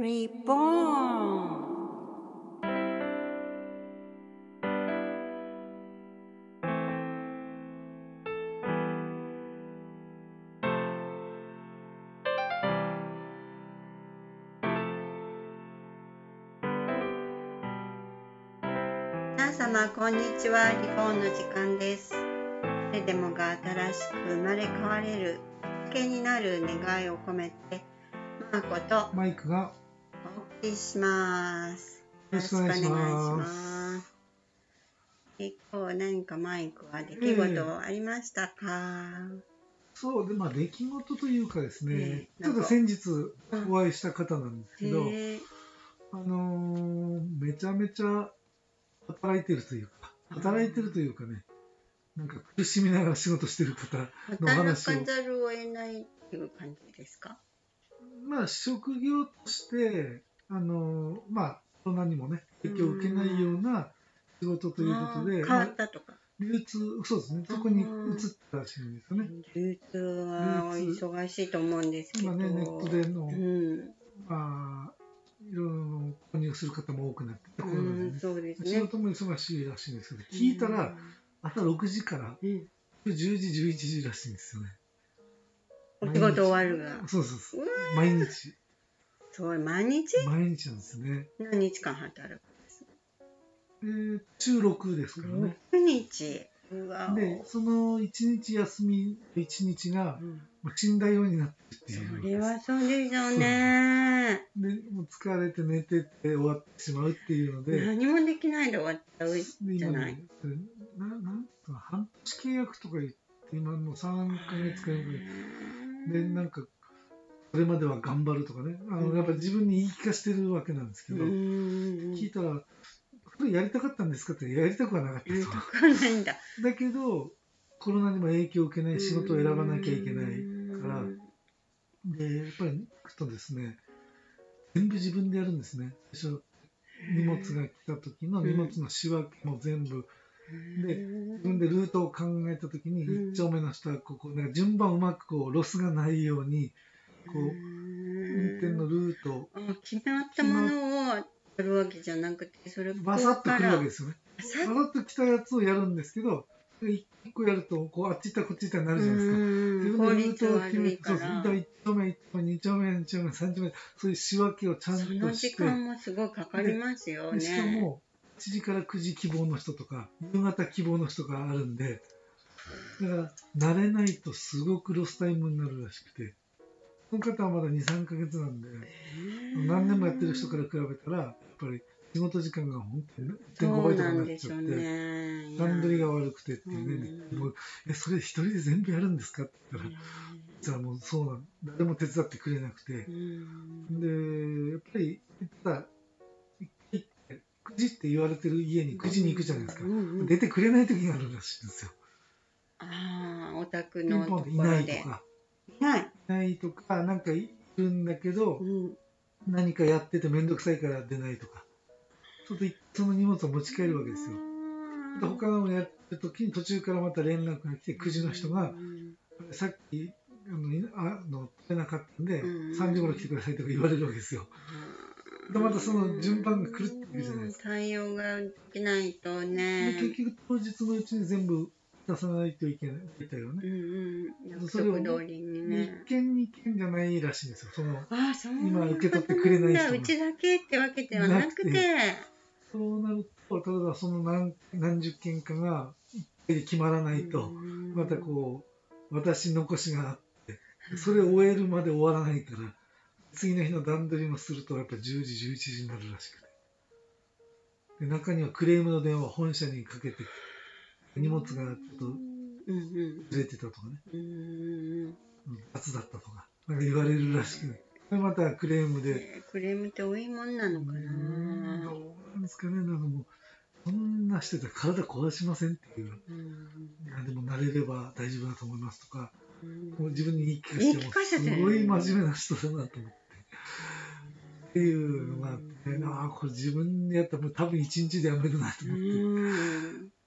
Reborn 皆様こんにちは。リフォーンの時間です。誰でもが新しく生まれ変われるきっけになる願いを込めてマーコとマイクがお送りしますよろしくお願いします。よろしくお願いします。え今日何かマイクは出来事ありましたか、そうでまあ出来事というかですね、ええちょっと先日お会いした方なんですけど、へえあのーめちゃめちゃ働いてるというか働いてるというかねなんか苦しみながら仕事してる方の働話を。かざるを得ないっていう感じですか？まあ職業としてあのーまあコロナにもね影響を受けないような仕事ということで、変まあわったとか、流通そうですね。そこに移ったらしいんですよね。流通は忙しいと思うんですけど。今ねネットでのうん。まあ、いろいろ購入する方も多くなって、コロナでうん、ねそうです仕ね事も忙しいらしいんですけど、聞いたら、朝6時からうん、10時、11時らしいんですよね。お仕事終わるが。そうそうそう。わ。毎日、すごい毎日？毎日なんですね。何日間働くんですえー、週6ですからね。6日うわで、その1日休み、1日がうん。もう死んだようになってるってそいう。れはそうでしょう。ねで、もう疲れて寝てって終わってしまうっていうので、何もできないで終わっちゃうでじゃない。ななんか半年契約とか言って、今の3ヶ月か4ヶ月。で、なんか、それまでは頑張るとかね、あのやっぱり自分に言い聞かせてるわけなんですけど、うん。聞いたら、それやりたかったんですか？って、やりたくはなかったと。たくはないんだ。だけど、コロナにも影響を受けない仕事を選ばなきゃいけないから、で、やっぱり行くとですね、全部自分でやるんですね。最初、荷物が来た時の荷物の仕分けも全部、で自分でルートを考えた時に、うん。1丁目の人はここ、なんか順番うまくこう、ロスがないように、こう、運転のルート。をあ決まったものをやるわけじゃなくてそれバサッとくるわけですよね。ババサッと来たやつをやるんですけど、一個やると、こう、あっち行ったこっち行ったになるじゃないですか。自効分でルー率トを決めて、悪いかそうそう、ら。1丁目、1丁目、2丁目、2丁目、3丁目、そういう仕分けをちゃんそとの時して、間もすごいかかりますよでしかね。も、7時から9時希望の人とか、夕方希望の人があるんで、だから、慣れないとすごくロスタイムになるらしくて、この方はまだ2、3ヶ月なんで、何年もやってる人から比べたら、やっぱり仕事時間が本当に1.5そう倍とかになっちゃって、ね。段取りが悪くてっていうね、うんもうえ、それ一人で全部やるんですかって言ったら、実はもうそうなん誰も手伝ってくれなくてう、んで、やっぱり、ただ、9時って言われてる家に9時に行くじゃないですか。うんうん出てくれない時があるらしいんですよ。ああ、お宅ピンのとポンでいな。いとか、いない。いないとか、なんかいるんだけどう、ん何かやっててめんどくさいから出ないとか、ちょっとその荷物を持ち帰るわけですよ。で他のもやってる時に途中からまた連絡が来て、9時の人がう、んさっき、あの、いあの取れなかったんで、うん3時頃来てくださいとか言われるわけですよ。でまたその順番が狂ってくるじゃないですか。対応ができないとでね。結局当日のうちに全部出さないといけないみたいよね。うんうん。約それを一ね。件二件じゃないらしいんですよ。そのああ、そ今受け取ってくれない人うちだけってわけではなくて。そうなると、例えばその何何十件かが一回で決まらないと、うんまたこう、私残しがあって、それを終えるまで終わらないから、次の日の段取りもすると、やっぱ10時、11時になるらしくて。で中にはクレームの電話を本社にかけて、荷物がちょっとずれてたとかね、うん。うん。雑だったとか、なんか言われるらしくて、それまたクレームで、えークレームって多いもんなのかな。どうなんですかね、なんかもう、そんなしてたら体壊しませんっていう、うやでも慣れれば大丈夫だと思いますとか、うん。もう自分に言い聞かせて言い聞かせて。も、すごい真面目な人だなと思って。っていうのがあって、ああ、これ自分でやったらもう多分一日でやめるなと思って。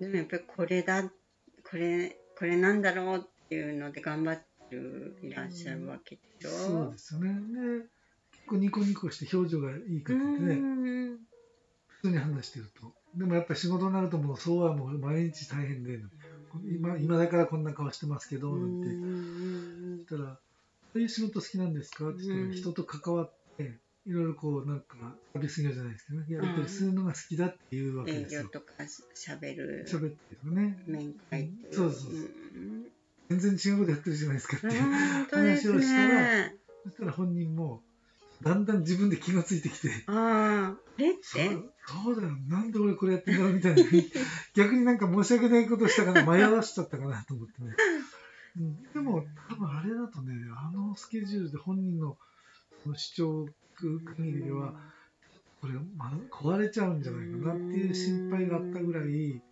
やっぱりこれだこれこれなんだろうっていうので頑張ってるいらっしゃるわけでしょ。そうですよね。で、結構ニコニコして表情がいい方でね、うん普通に話してると。でもやっぱり仕事になるともうそうはもう毎日大変で、今今だからこんな顔してますけど、なんて。言ったら、そういう仕事好きなんですか？って言ったら、うん。人と関わって、いろいろこうなんか、旅じゃないですけどね、やり取りするのが好きだっていうわけですよ。営業とかしゃべる喋ってるね。面会っていう。そうそうそうん全然違うことやってるじゃないですかっていう。話をしたらね。そしたら本人も、だんだん自分で気がついてきて、ああ、えっそうてそうだよ、なんで俺これやってんだろうみたいな、逆になんか申し訳ないことしたから迷わしちゃったかなと思ってね。うん、でも、多分あれだとね、あのスケジュールで本人のその主張く限りでは、これ、ま、壊れちゃうんじゃないかなっていう心配があったぐらい、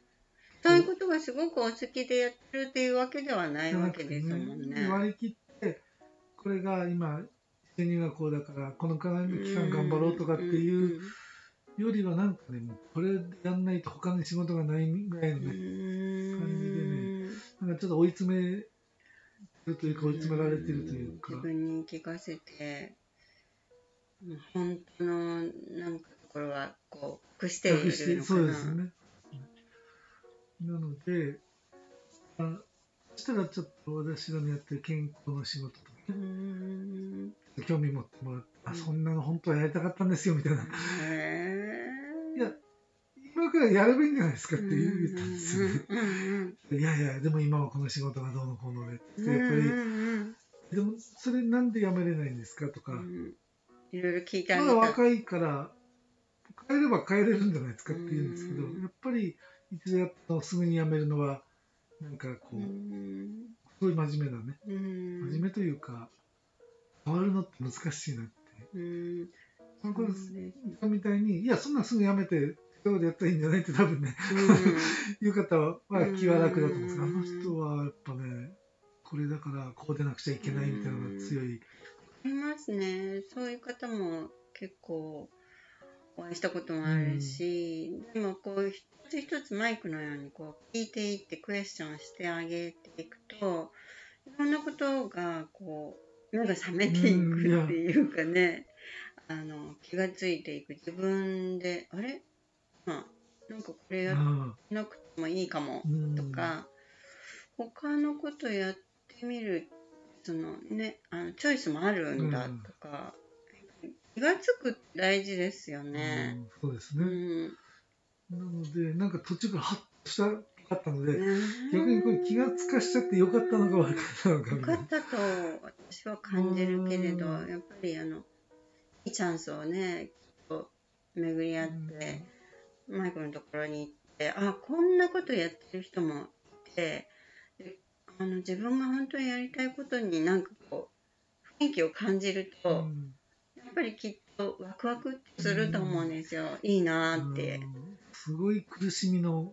そういうことがすごくお好きでやってるっていうわけではないわけですもんね。割り切って、これが今、収入がこうだから、この期間頑張ろうとかっていうよりは、なんかね、もうこれやんないと他に仕事がないぐらいのね、感じでねなんかちょっと追い詰めるというか、追い詰められてるというか。自、分に聞かせて、本当のなんかところはこう隠している隠してそうでな。すね。なので、あそしたらちょっと私がやってる健康の仕事とか興味持ってもらって、あ、そんなの本当はやりたかったんですよ、みたいな。へいや、今からやればいいんじゃないですかってー言ったんですよね。いやいや、でも今はこの仕事がどうのこうのでって、うんやっぱり、うんでもそれなんでやめれないんですかとか、うんいろいろ聞いてあまげた。だ若いから、変えれば変えれるんじゃないですかって言うんですけど、うんやっぱり一度やったのをすぐにやめるのは、なんかこう、うんすごい真面目なね、うん真面目というか、変わるのって難しいなって。うんそうですみたいに、いや、そんなんすぐやめて、違うことやったらいいんじゃないって多分ね、いう方は気は楽だと思うんですけど、あうんの人はやっぱね、これだからこうでなくちゃいけないみたいなのが強い。ありますね。そういう方も結構お会いしたこともあるし、でもこう一つ一つマイクのようにこう聞いていってクエスチョンしてあげていくと、いろんなことがこう目が覚めていくっていうかね、あの気がついていく。自分であれ、まあ、なんかこれやなくてもいいかもあうん。とか、他のことやってみるそのねあのチョイスもあるんだうんとか、気がつく大事ですよね。うんそうですうね。んなので、なんか途中からハッとしたかったので、ね逆にこれ気がつかしちゃってよかったのか悪かったのかよ。かったと私は感じるけれどうんやっぱりあのいいチャンスをねきっと巡り合って、マイクのところに行ってあこんなことやってる人もいてであの自分が本当にやりたいことになんかこう雰囲気を感じると、うんやっぱりきっとワクワクすると思うんですよ、いいなーって。うんすごい苦しみの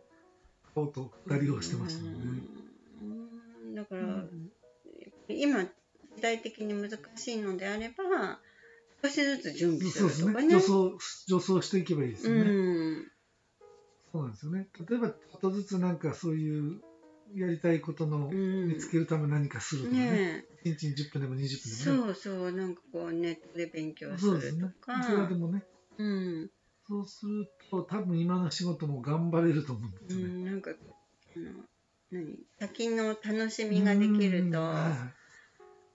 顔と二人をしてましたもんね。うんだから、今時代的に難しいのであれば少しずつ準備す。るとかね。助走、助走していけばいいですよね。うんそうなんですよね。例えば、ちょっとずつなんかそういうやりたいことのうん見つけるため何かするとかね。ねえ1日に10分でも20分でもね。そうそうなんかこうネットで勉強すそうですねると。かいくらでもね。うん、そうすると、多分今の仕事も頑張れると思うんでうすよね。ん、なんかあの何？先の楽しみができるとうんは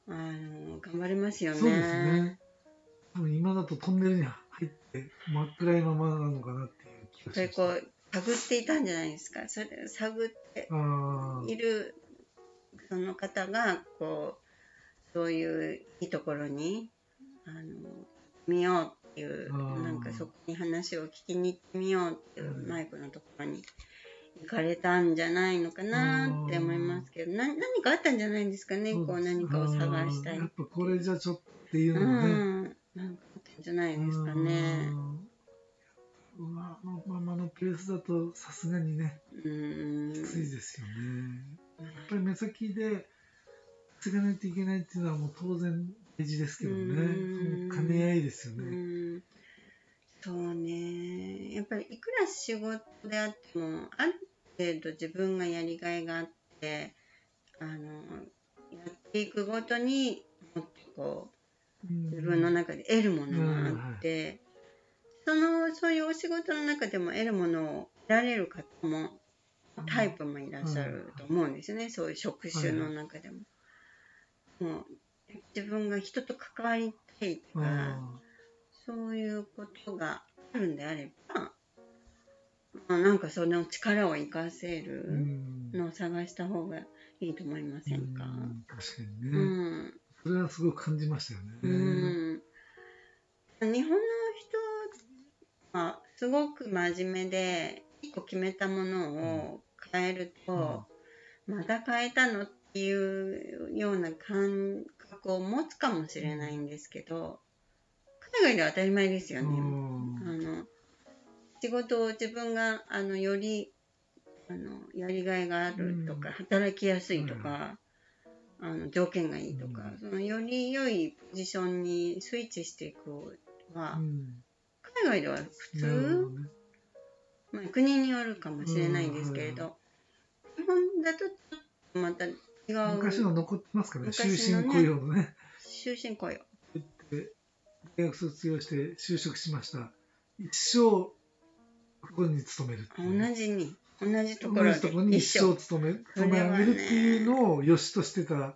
あの頑張れますよね。いそうですね。多分今だとトンネルに入って真っ暗いままなのかなっていう気がそれしましこう探っていたんじゃないですか。それ探っているその方がこうそういういいところにあの見ようっていうなんかそこに話を聞きに行ってみようっていううん。マイクのところに行かれたんじゃないのかなって思いますけどな何かあったんじゃないですかね。あ。こう何かを探したいやっぱこれじゃちょっとっていううのもね。ん。なんかあったんじゃないですかね。うん。まあのままのペースだとさすがにね、うんきついですよね。やっぱり目先で継がないといけないっていうのはもう当然大事ですけどね。兼ね合いですようね。んそうねやっぱりいくら仕事であってもある程度自分がやりがいがあってあのやっていくごとにもっとこ自分の中で得るものがあって、そのそういうお仕事の中でも得るものを得られる方もタイプもいらっしゃると思うんですよね、そういう職種の中でも。もう自分が人と関わりたいとか、あそういうことがあるんであれば、まあ、なんかその力を生かせるんのを探した方がいいと思いませんか？うん。確かにうね、ん。それはすごく感じましたよね。うん。日本の人はすごく真面目で一個決めたものを変えると、また変えたのっていうような感覚を持つかもしれないんですけど海外では当たり前ですようね。ん。あの仕事を自分があのよりあのやりがいがあるとか、うん。働きやすいとか、あの条件がいいとか、うん。そのより良いポジションにスイッチしていくは、外では普通、まあ、国によるかもしれないんですけれど、日本だとちょっとまた違う。昔の残ってますからね、終身雇用のね。終身雇用。で大学卒業して就職しました。一生ここに勤める同じに。同じところで同じところに一生。勤め勤め上げるっていうのを良しとしてた。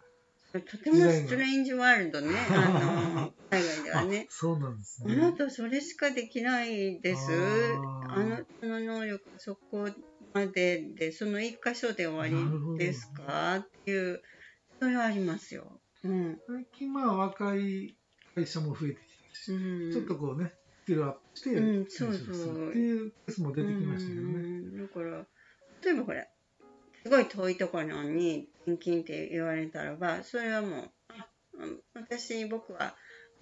とてもストレンジワールドね、あの海外ではねあ。そうなんですあね。なたそれしかできないです。あーあの能力はそこまでで、その一箇所で終わりですか？っていう、それはありますよ。うん。最近まあ若い会社も増えてきたし、うん、ちょっとこうね、スキルアップしてうんそうそうっていうケースも出てきましたけどうね。んだから、例えばこれ、すごい遠いところに転勤って言われたらば、それはもう、私、僕は、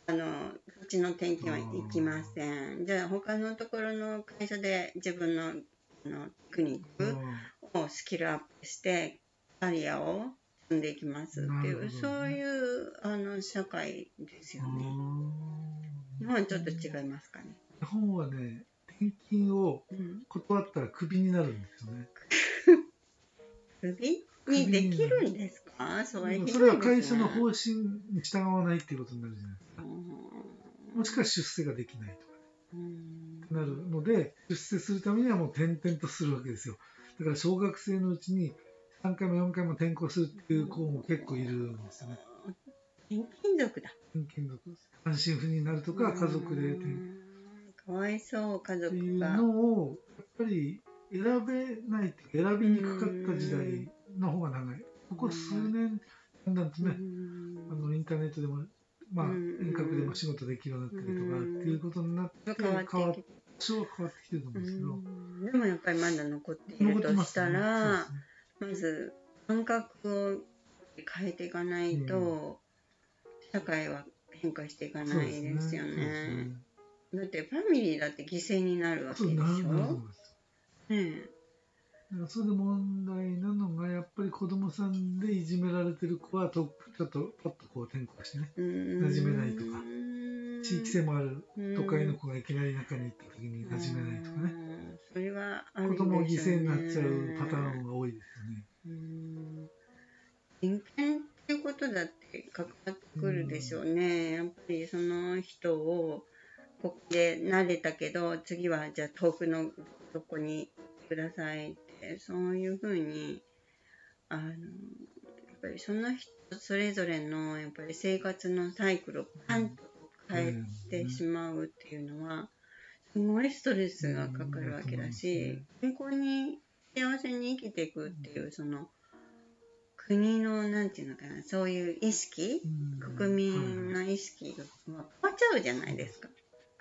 あの、うちの転勤は行きません。じゃあ、他のところの会社で自分のあのテクニックをスキルアップして、キャリアを積んでいきますっていう、そういうあの社会ですよね。日本はちょっと違いますかね。日本はね、転勤をうん、断ったらクビになるんですよね。クビ？にできるんですか？それそれは会社の方針に従わないっていうことになるじゃないですか。もしくは出世ができないとかうん。なるので、出世するためにはもう転々とするわけですよ。だから小学生のうちに3回も4回も転校するっていう子も結構いるんですよね。転勤族だ。転勤族。単身赴任になるとか、家族で転うんかわいそう、家っていう族が。のを、やっぱり選べないって選びにくかった時代の方が長い。ここ数年、だんだんとね、あのインターネットでも、まあ、うん。遠隔でも仕事できるようになったりとかっていうことになって、変わって変わっきて多少は変わってきてると思うんですけど、うん。でもやっぱりまだ残ってい残るとしってます。ねたら、そうまず感覚を変えていかないと、社会は変化していかですね。ないですよそうね。だってファミリーだって犠牲になるわけでしょ？そう。ねだからそれで問題なのが、やっぱり子供さんでいじめられてる子はと、ちょっとパッとこう転校してね、え馴染めないとか地域性もあるうん都会の子がいきなり中に行った時に馴染めないとかね、うんそれはある子供犠牲になっちゃうパタン。ーンが多いですよね。うん人権っていうことだって関わってくるでしょうね。やっぱりその人をここで慣れたけど次はじゃあ遠くのどこにくださいってそういうふうにあのやっぱりその人それぞれのやっぱり生活のサイクルをパンと変えてしまうっていうのはすごいストレスがかかるわけだし健康に幸せに生きていくっていうその国のなんていうのかなそういう意識うん国民はいの意識が変わっちゃうじゃないですか。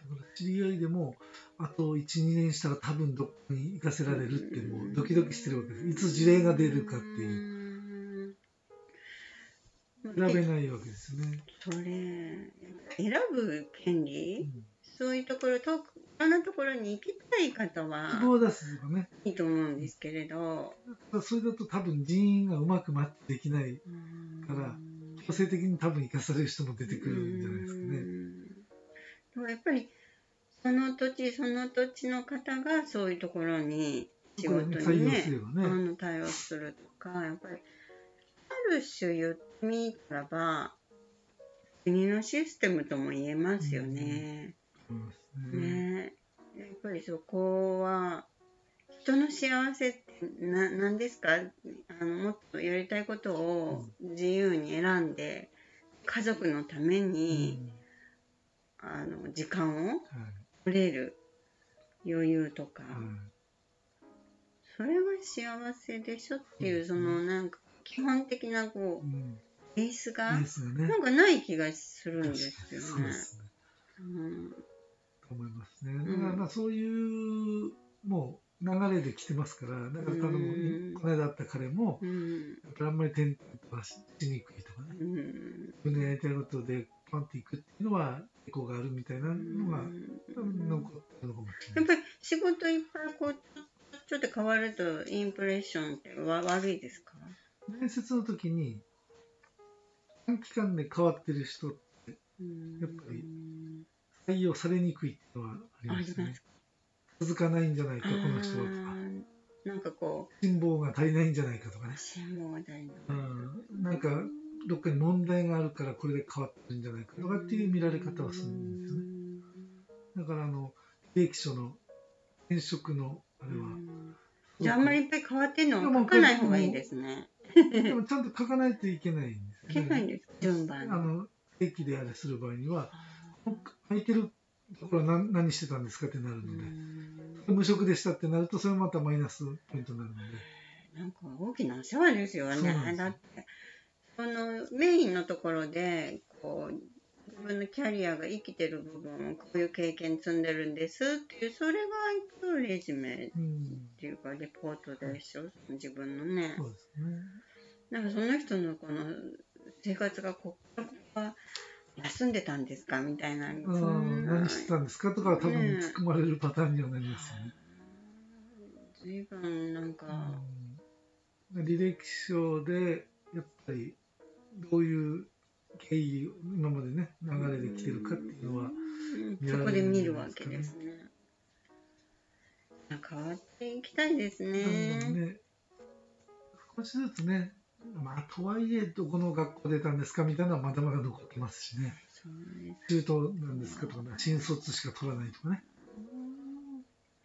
だから知り合いでも、あと1、2年したら多分どこに行かせられるってもうドキドキしてるわけです。いつ事例が出るかっていう。う。選べないわけですよね。それ選ぶ権う利、んそういうところ遠くいろんなところに行きたい方希は望を出すとかね。いいと思うんですけれど、それだと多分人員がうまくマッチできない。から強制的に多分生かされる人も出てくるんじゃないですかね。やっぱりその土地その土地の方がそういうところに仕事にね採用ね。の対応するとかやっぱりある種言ってみたらば国のシステムとも言えますよね。ね。ね。やっぱりそこは人の幸せってな何ですか？あのもっとやりたいことを自由に選んで家族のために、あの時間をはい。取れる余裕とか、はいそれは幸せでしょっていうそのなんか基本的なこうベースが。なんかない気がするんですよね。そうんと思いますね。ん。だからまあそういうもう流れで来てますから、だから多うん。分この間会った彼も、うん。やっぱりあんまり転々とはしにくいとかね、うん。自分でやりたいことでパンっていくっていうのは抵抗があるみたいなのが残ってるのかもしれない。やっぱり仕事いっぱいこうちょっと変わるとインプレッションってわ悪いですか？面接の時に短期間で変わってる人ってやっぱり採用されにくいっていうのはありますね。続かないんじゃないか、この人はとか。なんかこ辛抱が足りないんじゃないかとかねう。辛抱が足りないうん、なんかどっかに問題があるからこれで変わってるんじゃないかとかっていう見られ方はするんですよね。だからあの履歴書の転職のあれは、じゃああんまりいっぱい変わってんのいやもうは書かない方がいいですね。でもちゃんと書かないといけないんですよね。書けないんです順番にあの定期であれする場合には空いてるところは何何してたんですかってなるうので、ん無職でしたってなるとそれもまたマイナスポイントになるので。なんか大きなお世話ですよね。だってそのメインのところでこう自分のキャリアが生きてる部分をこういう経験積んでるんですっていうそれが一応レジュメっうん、ていうかレポートでしょ？自分のね。そうですね。なんかその人のこの生活がここは休んでたんですか？みたいな。そうん。ん、な何してたんですか？とかは多分ね。突っ込まれるパターンにはなりますよね。随分なんか、うん。履歴書でやっぱりどういう経緯今までね流れで来てるかっていうのはうそこで見るわけですね。変わっていきたいですね。ね。少しずつねまあとはいえどこの学校出たんですかみたいなのはまだまだ残ってますしね。中途なんですかとかね新卒しか取らないとかね。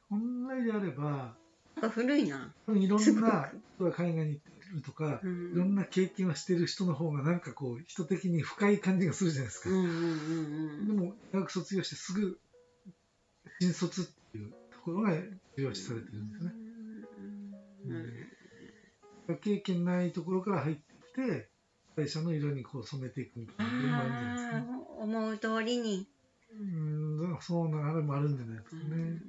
本来であればなんか古いな。いろんな人が海外に行ってるとかういろんんな経験をしてる人の方がなんかこう人的に深い感じがするじゃないですか。うんうんうんでも大学卒業してすぐ新卒っていうところが重要視されてるんですよね。うん。経験ないところから入ってきて会社の色にこう染めていくみたいなのもあるん。じゃないですかね。思う通りに。うん。そうなあれもあるん。じゃないですかね。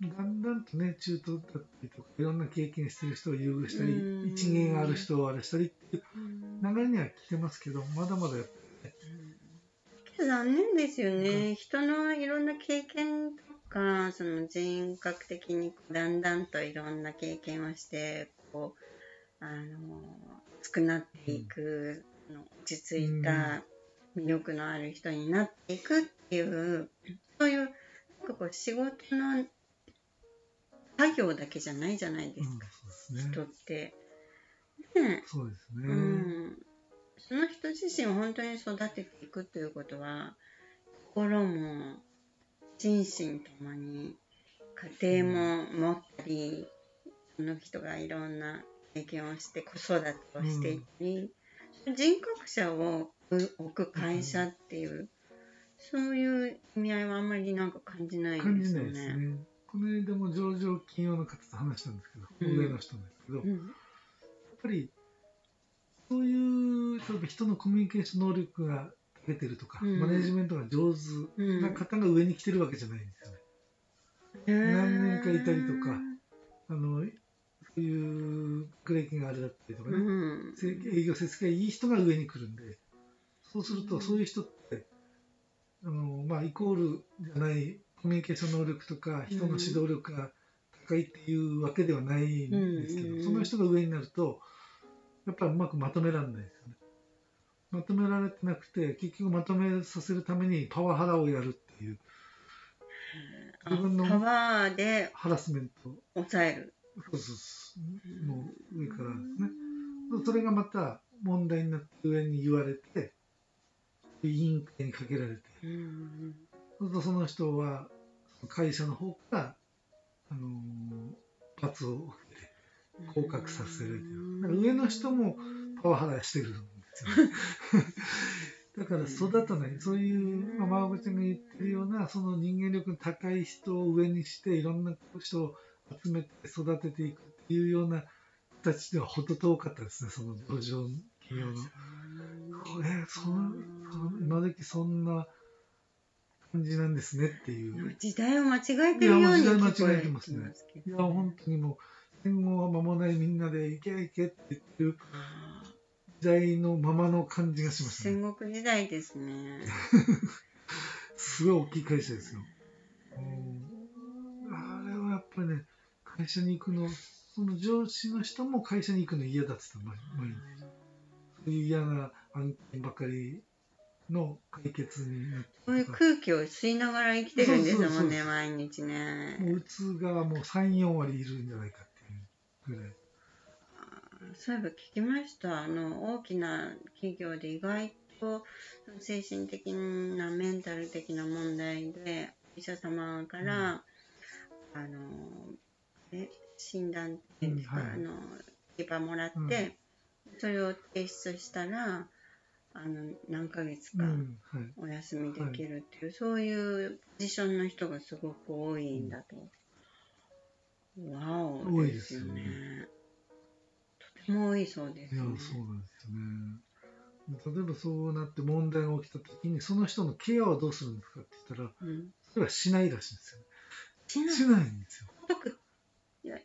だん。だんとね中途だったりとかいろんな経験してる人を優遇したりうん。一芸がある人をあれしたりっていううん。流れには来てますけどまだまだやっぱけど残念ですよね。人のいろんな経験とか、その人格的にだんだんといろんな経験をして、こう、あの、熱くなっていく、あの落ち着いた魅力のある人になっていくっていう、そういう、なんかこう仕事の作業だけじゃないじゃないでうんすか、そうですね。人って。ねそうですね。うん、その人自身を本当に育てていくということは心も心身ともに家庭も持ったりその人がいろんな経験をして子育てをしていったり、人格者を置く会社っていう、そういう意味合いはあんまりなんか感じないですよね。この間も上場金融の方と話したんですけど、うん。上の人なんですけど、やっうんぱりそういう例えば人のコミュニケーション能力が長けてるとか、うん。マネジメントが上手な方が上に来てるわけじゃないんですよね。何年かいたりとかあのそういう学歴があれだったりとかうね、営業成績がいい人が上に来るんで、そうするとそういう人って、あのまあ、イコールじゃないコミュニケーション能力とか人の指導力が高いっていうわけではないんですけど、うんその人が上になるとやっぱりうまくまとめられないですよね。まとめられてなくて結局まとめさせるためにパワハラをやるっていうあ自分のパワーでハラスメント抑える。そうそうそうの上からですね。それがまた問題になって上に言われて委員会にかけられて、うんそうするとその人は会社の方から、あのー罰を受けて降格させる上の人もパワハラしてるんですよ。ね だから育たないそういう、まあ、マーゴちゃんが言ってるようなその人間力の高い人を上にしていろんな人を集めて育てていくっていうような人たちではほど遠かったですねその上場企業の。えそのその今時そんな感じなんですねっていう。時代を間違えてるように聞こえ時代間違えてますねいや本当にもう戦後は間もないみんなでいけいけって言ってるあ時代のままの感じがしーますね。戦国時代ですね。すごい大きい会社ですよ。うんあれはやっぱりね、会社に行くの、その上司の人も会社に行くの嫌だって言ってた、毎日。そういう嫌な案件ばかりの解決になってそういう空気を吸いながら生きてるんですもんね、毎日ね。もううつがもう3、4割いるんじゃないかっていうぐらい。そういえば聞きました。あの、大きな企業で意外と精神的な、メンタル的な問題で、お医者様から、あの、え診断っていうんですか、うんはいあの、ペーパーもらって、それを提出したら、あの、何ヶ月かうん、はい。お休みできるっていう、そういうポジションの人がすごく多いんだと。わお多いでですよねすよね。とても多いそうですいや、よそうね。なんですよね。例えばそうなって問題が起きたときに、その人のケアはどうするんですかって言ったら、うん。それはしないらしいんですよ。しないしないんですよ。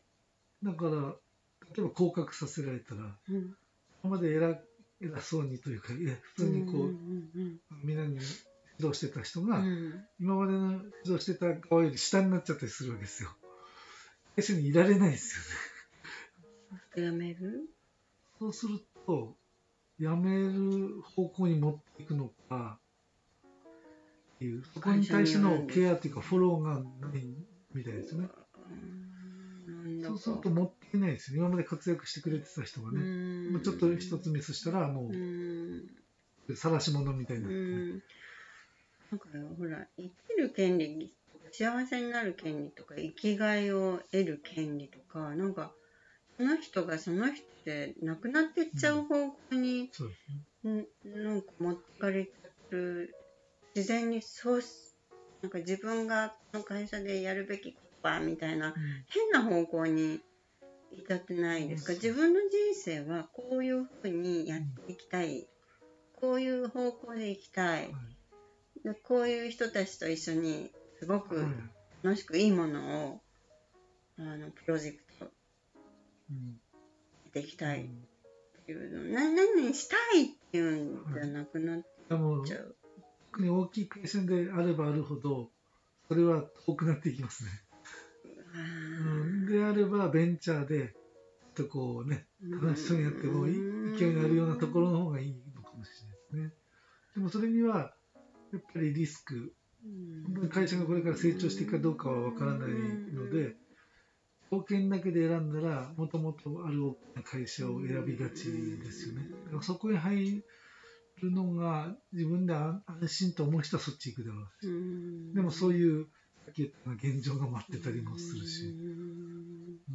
だから、例えば降格させられたら、うん。今まで偉偉そうにというか、いや普通にこう、うんみんなに指導してた人が、今までの指導してた側より下になっちゃったりするわけですよ。会社にいられないですよね。やめる？そうすると、辞める方向に持っていくのか、っていう、そこに対してのケアというか、フォローがないみたいですよね。そうすると持っていないですよ。今まで活躍してくれてた人がうね、ん。もうちょっと一つミスしたら、もう晒し者みたいにな。うって、ん。なんかほら生きる権利幸せになる権利とか生きがいを得る権利とかなんかその人がその人で亡くなってっちゃう方向に、そうですね。んなんか持ってかれる。自然にそうしなんか自分がこの会社でやるべきこみたいな変な方向に至ってないですか？うん自分の人生はこういうふうにやっていきたい。こういう方向でいきたい。はい。でこういう人たちと一緒にすごくはい。楽しくいいものをあのプロジェクト。うん。でいきたい。っていうの。な何々したいっていうんじゃなくなっちゃう。大きい会社であればあるほど、それは遠くなっていきますね。うん、であれば、ベンチャーで、ちょっとこうね、楽しそうにやっても勢いのあるようなところの方がいいのかもしれないですね。でもそれには、やっぱりリスク、会社がこれから成長していくかどうかはわからないので、条件だけで選んだら、もともとある大きな会社を選びがちですよね。だからそこに入るのが自分で安安心と思う人はそっち行くだろうし。でもそうういう、さっき言った現状が待ってたりもするし、う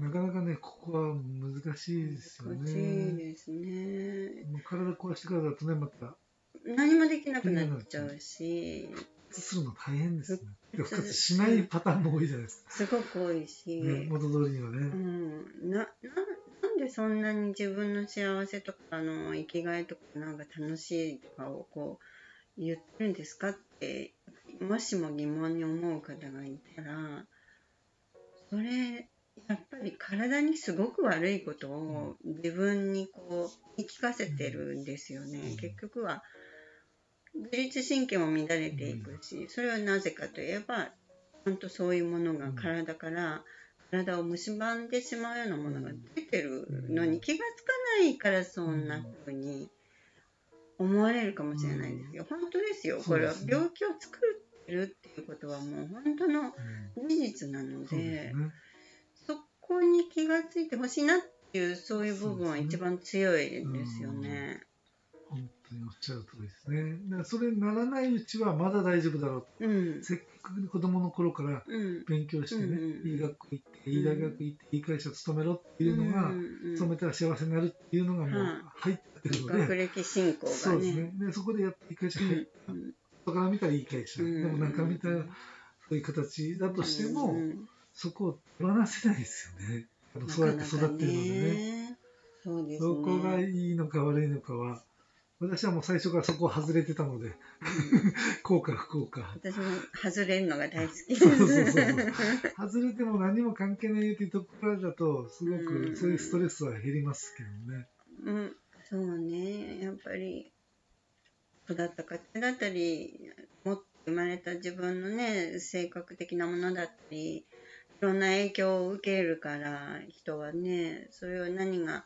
ん、なかなかね、ここは難しいですよ難し。ですね。もう体壊してからだとね、また、何もできなくなっちゃうし、復活するの大変ですね。復活しないパターンも多いじゃないですか。すごく多いし、ね、元通りにはね。うん、なななんでそんなに自分の幸せとかあの生きがいとかなんか楽しいとかをこう言ってるんですか？ってもしも疑問に思う方がいたらそれやっぱり体にすごく悪いことを自分にこう言い聞かせてるんですよね、うん。結局は自律神経も乱れていくしそれはなぜかといえば本当そういうものが体から体を蝕んでしまうようなものが出てるのに気がつかないからそんな風に思われるかもしれないですよ。本当ですよ。これは病気を作ってるっていうことはもう本当のうん事実なのそうでですね。そこに気がついてほしいなっていうそういう部分は一番強いですよね。本当当におっしゃる通りですね。だからそれにならないうちはまだ大丈夫だろううんせっ子供の頃からうん勉強してね、うんうんいい学校行って、いい大学行って、いい会社勤めろっていうのが、うん勤めたら幸せになるっていうのがもうはい入ってるので、学歴進行がねそうですね。で、そこでやっていい会社入った。うん外から見たらいい会社。うんでも中見たらそういう形だとしても、うんそこを手放せないですよね。そうやって育ってるのでね。ねそうですねそこがいいのか悪いのかは、私はもう最初からそこを外れてたので、う んこうか不幸か。私も外れるのが大好きです。そうそうそう。そう外れても何も関係ないっていうところだと、すごうん。くそういうストレスは減りますけどね。うん、そうね、やっぱり育った家庭だったり、もっと生まれた自分のね、性格的なものだったり、いろんな影響を受けるから、人はね、それを何が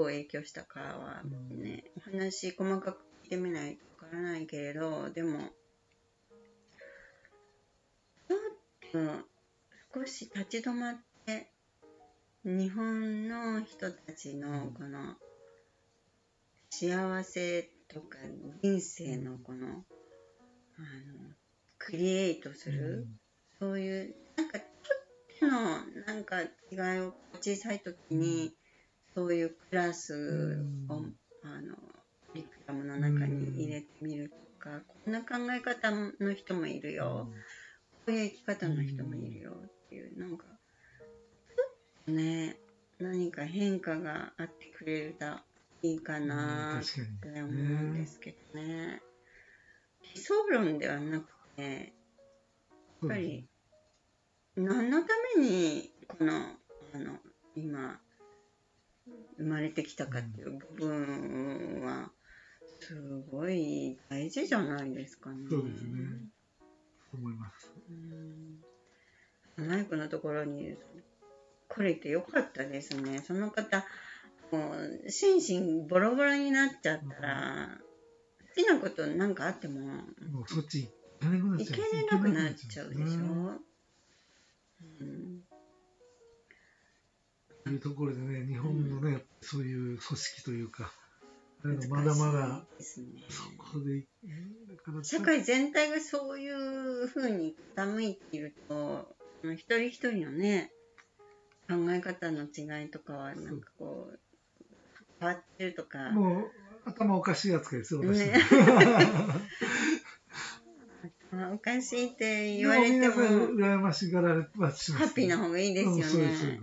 どう影響したかはね、お話細かく聞いてみないとわからないけれど、でも、ちょっと少し立ち止まって、日本の人たちのこの幸せとか人生のこのあのクリエイトする、そういうなんかちょっとのなんか違いを小さい時にそういうクラスを、うん。あのカリキュラムの中に入れてみるとか、こんな考え方の人もいるよ、こういう生き方の人もいるよっていう、なんか、ちょっとね、何か変化があってくれるといいかなって思うんですけどね。理想論ではなくて、やっぱり、何のために、この、あの、今、生まれてきたかっていう部分は、すごい大事じゃないですかね。そうですね思います。うんマイクのところに来れてよかったですね。その方、もう心身ボロボロになっちゃったら、好きなことなんかあっても、もうそっち行けなくなっいけちゃう。れなくなっちゃうでしょ。ねうんというところでね、日本のね、そういう組織というか、まだまだ。そこで、社会全体がそういうふうに傾いていると、一人一人のね、考え方の違いとかは、なんかこう、変わってるとか、もう頭おかしい扱いですよ、私。ねまあおかしいって言われても、羨ましがられハッピーな方がいいですよね。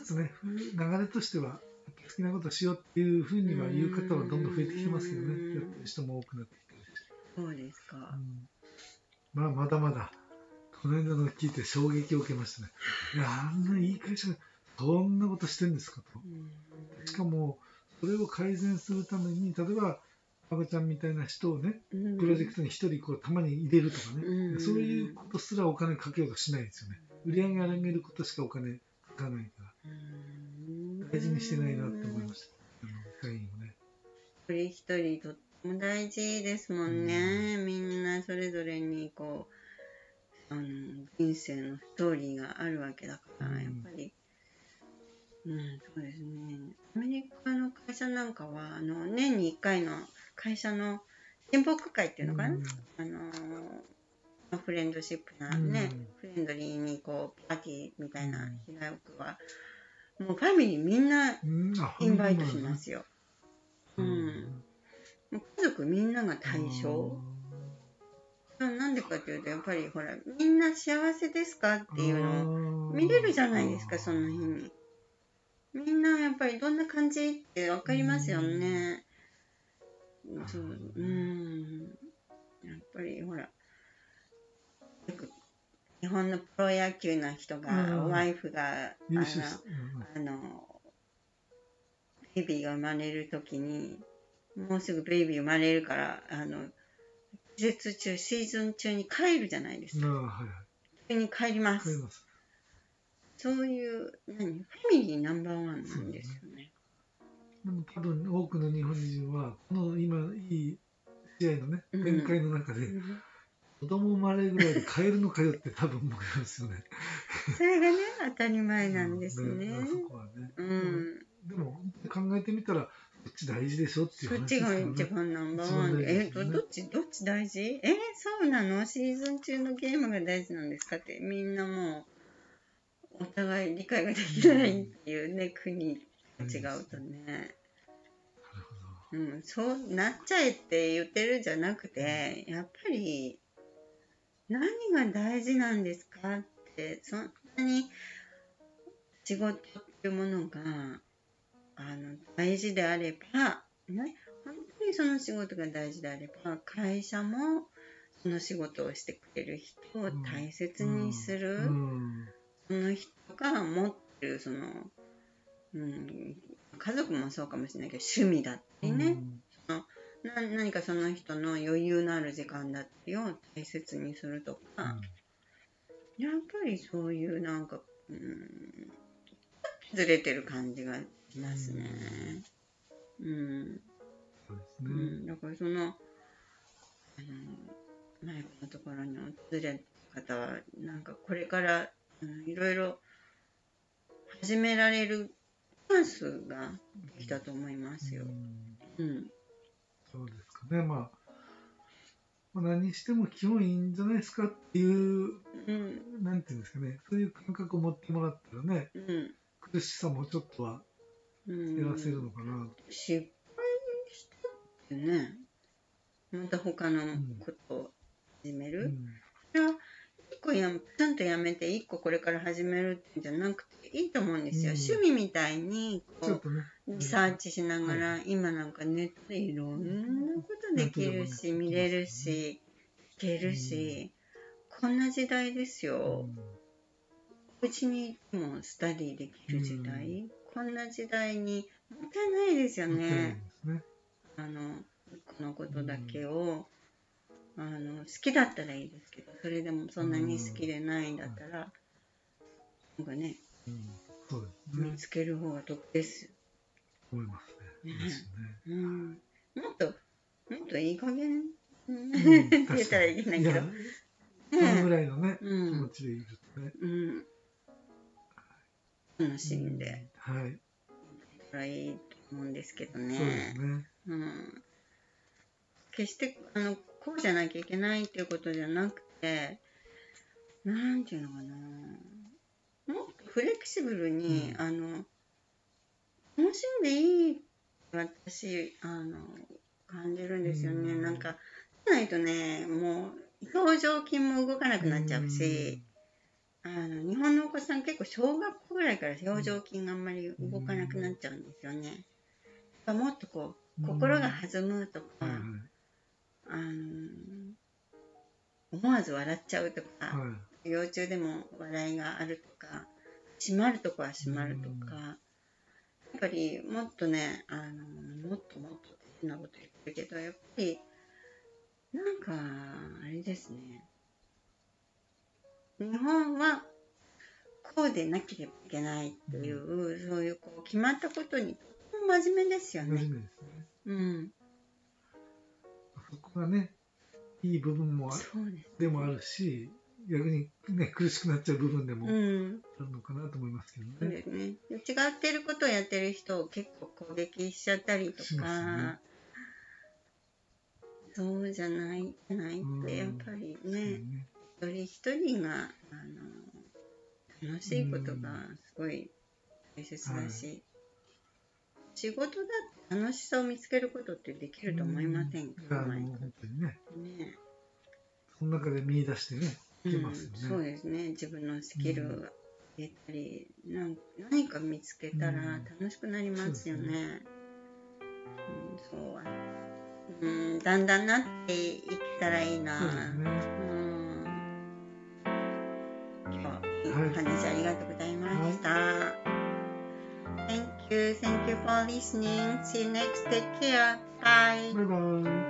ずつね、流れとしては、好きなことをしようっていうふうには言う方はどんどん増えてきてますけどうんね、やってる人も多くなってきて。そうですか。うんまあ、まだまだ、この間の聞いて衝撃を受けましたね。いや、あんないい会社が、そんなことしてんですかと。うんしかも、それを改善するために、例えば、まこちゃんみたいな人をね、うんプロジェクトに一人こうたまに入れるとかね、うんそういうことすらお金かけようとしないですよね。売り上げ上げることしかお金かかない大事にしてないなって思いました。あの会員をね。一人一人とっても大事ですもんね、みんなそれぞれにこうあの人生のストーリーがあるわけだから、うん。やっぱり。うんそうですね。アメリカの会社なんかはあの年に1回の会社の親睦会っていうのかな、うん。あのまあフレンドシップなね、フレンドリーにこうパーティーみたいな日がよくはもうファミリーみんなインバイトしますよ。ううんん。もう家族みんなが対象。なんでかっていうと、やっぱりほら、みんな幸せですかっていうのを見れるじゃないですか、その日に。みんなやっぱりどんな感じってわかりますよね。そう、うん。やっぱりほら、日本のプロ野球の人うが、んワイフが、あの、あの、ベイビーが生まれるときに、もうすぐベイビー生まれるから、あの、季節中、シーズン中に帰るじゃないですか。はいはい。急に帰ります。ます。そういう、何、ファミリーナンバーワンなんですよね。でも多分多くの日本人は、この今いい試合のね、うん展開の中で、子供生まれるぐらいで帰るのかよって多分思いますよね。それがね、当たり前なんですね。うんあそこはね。うん。でも考えてみたら、どっち大事でしょっていうそっちが話ですからね。一番ナンバーワンで。えっと、大事ですねどっち、どっち大事？えそうなの？シーズン中のゲームが大事なんですかって、みんなもう、お互い理解ができないっていうね、国が違うとね。うん、そうなっちゃえって言ってるんじゃなくて、やっぱり、何が大事なんですかって、そんなに仕事っていうものが、あの、大事であれば、ね、本当にその仕事が大事であれば、会社もその仕事をしてくれる人を大切にする、うん。その人が持ってる、その、うん、家族もそうかもしれないけど、趣味だったりね、な何かその人の余裕のある時間だったりを大切にするとか、やっぱりそういうなんか、うん、ずれてる感じがしますね。うん。そうですね。うん、だからその、あの、マイクのところに訪れた方は、なんかこれから、うん、いろいろ始められるチャンスができたと思いますよう。んうん。そうですかね。まあ、まあ、何にしても基本いいんじゃないですかっていう、うん。なんていうんですかね、そういう感覚を持ってもらったらね、うん。苦しさもちょっとはうん減らせるのかな。失敗したってね、また他のことを始める。うんそれは一個やちゃんとやめて一個これから始めるっていうんじゃなくていいと思うんですよ。うん趣味みたいにこちょっとね、うリサーチしながら、今なんかネットでいろんなことできるし、うん見れるし、聞けるし、こんな時代ですよ。うちにもスタディできる時代、こんな時代にもったいないですようん、ね。ね。あの、このことだけを、あの、好きだったらいいですけど、それでもそんなに好きでないんだったら、なんかね、うん、そうですね見。つける方が得です。思いますね。ねすねうん。もっと、もっといい加減、うんって言ったらいけないけどや、そのぐねらいのね、う気持ん。ちでいるとね。うん。楽しんで、はい。たらいいと思うんですけどそうですね。ね。うん。決して、あの、こうじゃなきゃいけないっていうことじゃなくて、なんていうのかな。もっとフレキシブルに、うんあの、楽しんでいいって私、あの、感じるんですよね。うんなんか、ないとね、もう、表情筋も動かなくなっちゃうし、あの日本のお子さん結構小学校ぐらいから表情筋があんまり動かなくなっちゃうんですよね。やっぱもっとこう心が弾むとか、うん、はいあの思わず笑っちゃうとか、はい。はい。幼虫でも笑いがあるとか閉まるとこは閉まるとか、うんやっぱりもっとねあのもっともっと変なこと言ってるけどやっぱりなんかあれですね日本はこうでなければいけないっていう、そういうこう決まったことにとても真面目ですよね。ね。うん、そこがね、いい部分もあでもあるし、逆にね、苦しくなっちゃう部分でもあうん、るのかなと思いますけどね。そうですね。違ってることをやってる人を結構攻撃しちゃったりとか。ね、そうじゃないないってやっぱりね、ね。一人一人があの楽しいことがすごい大切だし、仕事だって楽しさを見つけることってできると思いませんか、うん。本当にね、回ね。その中で見出してね、いけうんますよね。そうですね。自分のスキルを上げたり、なん何か見つけたら楽しくなりますよね。うんそううん、だんだんなっていけたらいいな。そうですね。うん。今日はいいはい。お話ありがとうございま Thank you for listening. See you next. Take care. Bye. Bye bye.